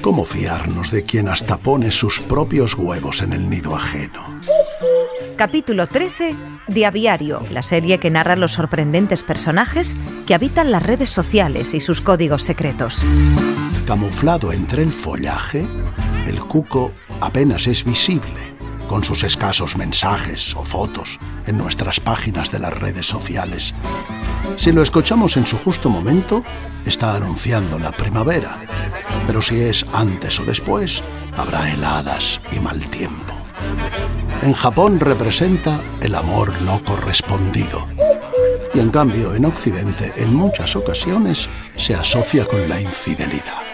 ¿Cómo fiarnos de quien hasta pone sus propios huevos en el nido ajeno? Capítulo 13 de Aviario, la serie que narra los sorprendentes personajes que habitan las redes sociales y sus códigos secretos. Camuflado entre el follaje, el cuco apenas es visible, con sus escasos mensajes o fotos en nuestras páginas de las redes sociales. Si lo escuchamos en su justo momento, está anunciando la primavera, pero si es antes o después, habrá heladas y mal tiempo. En Japón representa el amor no correspondido. Y en cambio en Occidente en muchas ocasiones se asocia con la infidelidad.